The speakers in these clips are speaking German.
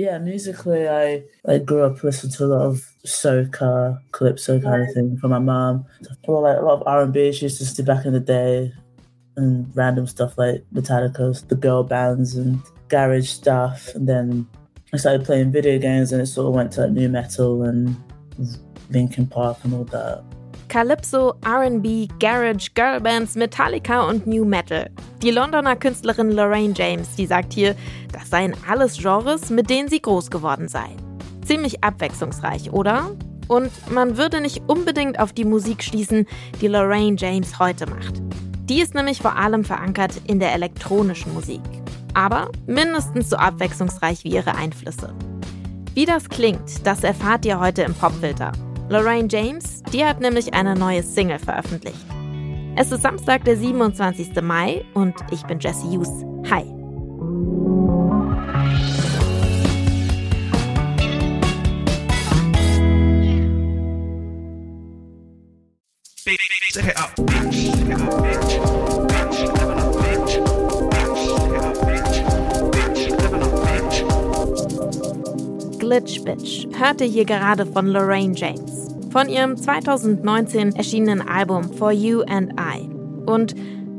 Yeah, musically, I I grew up listening to a lot of soca, calypso kind of thing from my mom. Well, like a lot of R and B she used to to back in the day, and random stuff like Metallica's, the girl bands, and garage stuff. And then I started playing video games, and it sort of went to like, new metal and Linkin Park and all that. Calypso, RB, Garage, Girlbands, Metallica und New Metal. Die Londoner Künstlerin Lorraine James, die sagt hier, das seien alles Genres, mit denen sie groß geworden sei. Ziemlich abwechslungsreich, oder? Und man würde nicht unbedingt auf die Musik schließen, die Lorraine James heute macht. Die ist nämlich vor allem verankert in der elektronischen Musik. Aber mindestens so abwechslungsreich wie ihre Einflüsse. Wie das klingt, das erfahrt ihr heute im Popfilter. Lorraine James, die hat nämlich eine neue Single veröffentlicht. Es ist Samstag, der 27. Mai und ich bin Jesse Hughes. Hi. Glitch Bitch hörte hier gerade von Lorraine James von ihrem 2019 erschienenen Album For You and I. Und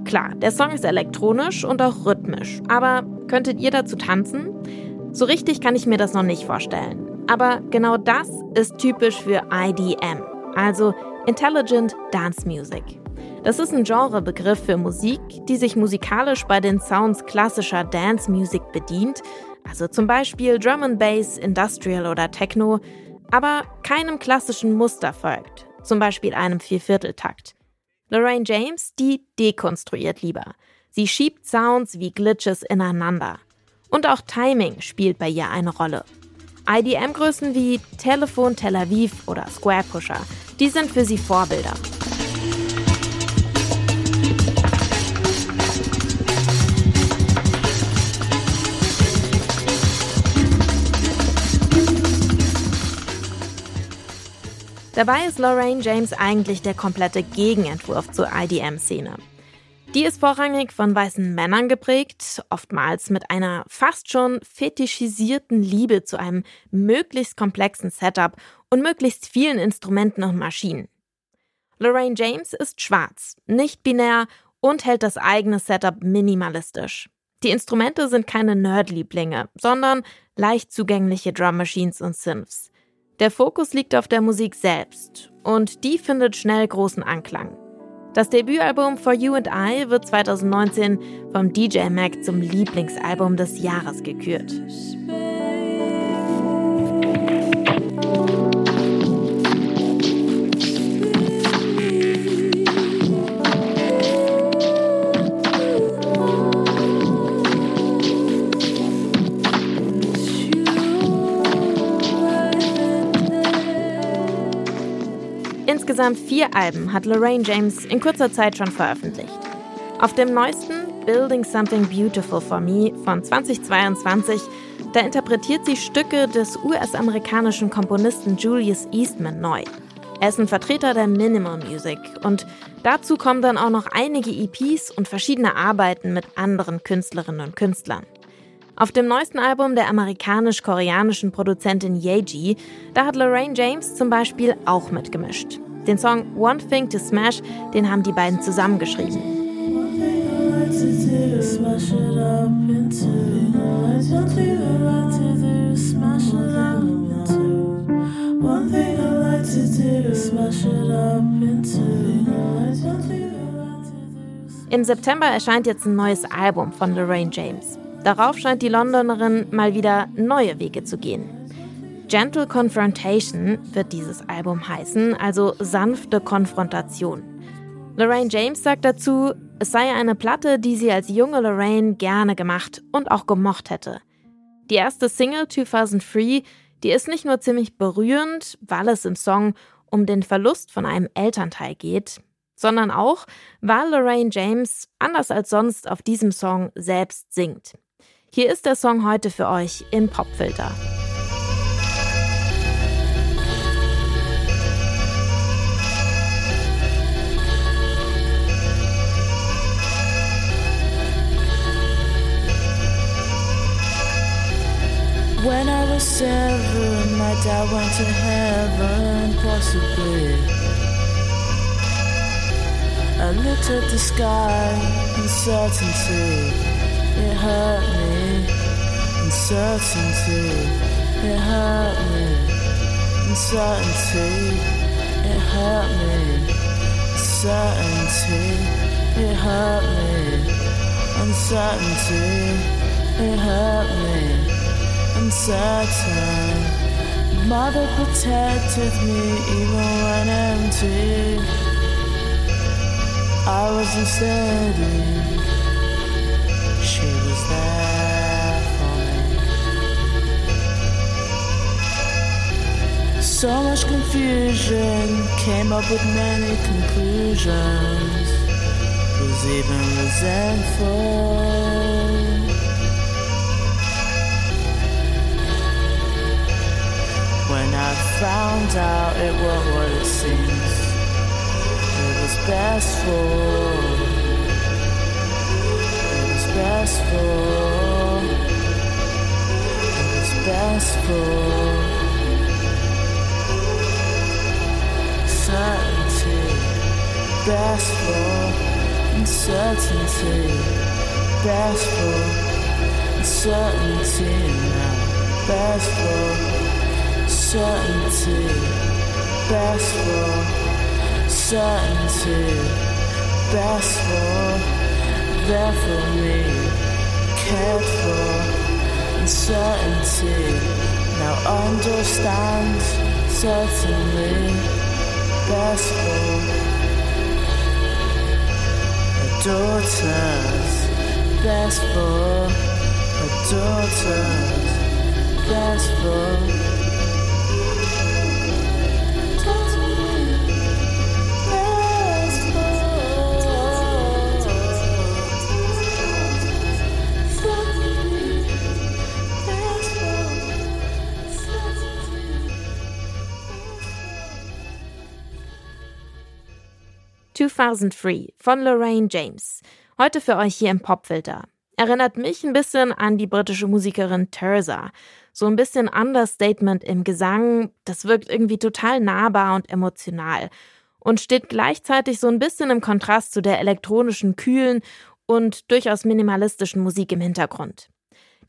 klar, der Song ist elektronisch und auch rhythmisch, aber könntet ihr dazu tanzen? So richtig kann ich mir das noch nicht vorstellen. Aber genau das ist typisch für IDM, also Intelligent Dance Music. Das ist ein Genrebegriff für Musik, die sich musikalisch bei den Sounds klassischer Dance Music bedient, also zum Beispiel Drum and Bass, Industrial oder Techno, aber keinem klassischen Muster folgt, zum Beispiel einem Viervierteltakt. Lorraine James, die dekonstruiert lieber. Sie schiebt Sounds wie Glitches ineinander. Und auch Timing spielt bei ihr eine Rolle. IDM-Größen wie Telefon Tel Aviv oder Square Pusher, die sind für sie Vorbilder. Dabei ist Lorraine James eigentlich der komplette Gegenentwurf zur IDM-Szene. Die ist vorrangig von weißen Männern geprägt, oftmals mit einer fast schon fetischisierten Liebe zu einem möglichst komplexen Setup und möglichst vielen Instrumenten und Maschinen. Lorraine James ist schwarz, nicht binär und hält das eigene Setup minimalistisch. Die Instrumente sind keine Nerd-Lieblinge, sondern leicht zugängliche Drum Machines und Synths. Der Fokus liegt auf der Musik selbst und die findet schnell großen Anklang. Das Debütalbum For You and I wird 2019 vom DJ Mac zum Lieblingsalbum des Jahres gekürt. Insgesamt vier Alben hat Lorraine James in kurzer Zeit schon veröffentlicht. Auf dem neuesten Building Something Beautiful for Me von 2022, da interpretiert sie Stücke des US-amerikanischen Komponisten Julius Eastman neu. Er ist ein Vertreter der Minimal Music und dazu kommen dann auch noch einige EPs und verschiedene Arbeiten mit anderen Künstlerinnen und Künstlern. Auf dem neuesten Album der amerikanisch-koreanischen Produzentin Yeji, da hat Lorraine James zum Beispiel auch mitgemischt. Den Song One Thing to Smash, den haben die beiden zusammengeschrieben. Im September erscheint jetzt ein neues Album von Lorraine James. Darauf scheint die Londonerin mal wieder neue Wege zu gehen. Gentle Confrontation wird dieses Album heißen, also sanfte Konfrontation. Lorraine James sagt dazu, es sei eine Platte, die sie als junge Lorraine gerne gemacht und auch gemocht hätte. Die erste Single 2003, die ist nicht nur ziemlich berührend, weil es im Song um den Verlust von einem Elternteil geht, sondern auch, weil Lorraine James anders als sonst auf diesem Song selbst singt. Hier ist der Song heute für euch im Popfilter. When I was seven, my dad went to heaven, possibly. I looked at the sky, uncertainty, it hurt me. Uncertainty, it hurt me. Uncertainty, it hurt me. Uncertainty, it hurt me. Uncertainty, it hurt me uncertain. Mother protected me even when empty. I wasn't steady. She was there for me. So much confusion came up with many conclusions. Was even resentful. When I found out it was what it seems, it was best for. It was best for. It was best for. Certainty, best for. Uncertainty, best for. Uncertainty now, best for certainty, best for certainty, best for there for me, cared for uncertainty. Now understand certainly, best for her daughters, best for her daughters, best for. 2003 von Lorraine James. Heute für euch hier im Popfilter. Erinnert mich ein bisschen an die britische Musikerin Terza. So ein bisschen Understatement im Gesang, das wirkt irgendwie total nahbar und emotional und steht gleichzeitig so ein bisschen im Kontrast zu der elektronischen, kühlen und durchaus minimalistischen Musik im Hintergrund.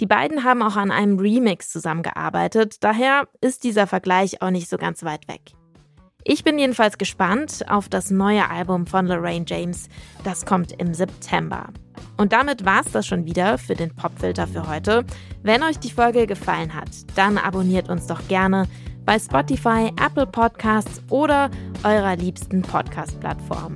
Die beiden haben auch an einem Remix zusammengearbeitet, daher ist dieser Vergleich auch nicht so ganz weit weg. Ich bin jedenfalls gespannt auf das neue Album von Lorraine James. Das kommt im September. Und damit war es das schon wieder für den Popfilter für heute. Wenn euch die Folge gefallen hat, dann abonniert uns doch gerne bei Spotify, Apple Podcasts oder eurer liebsten Podcast-Plattform.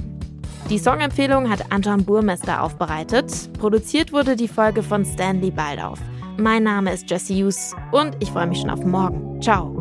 Die Songempfehlung hat Anton Burmester aufbereitet. Produziert wurde die Folge von Stanley Baldauf. Mein Name ist Jesse Hughes und ich freue mich schon auf morgen. Ciao.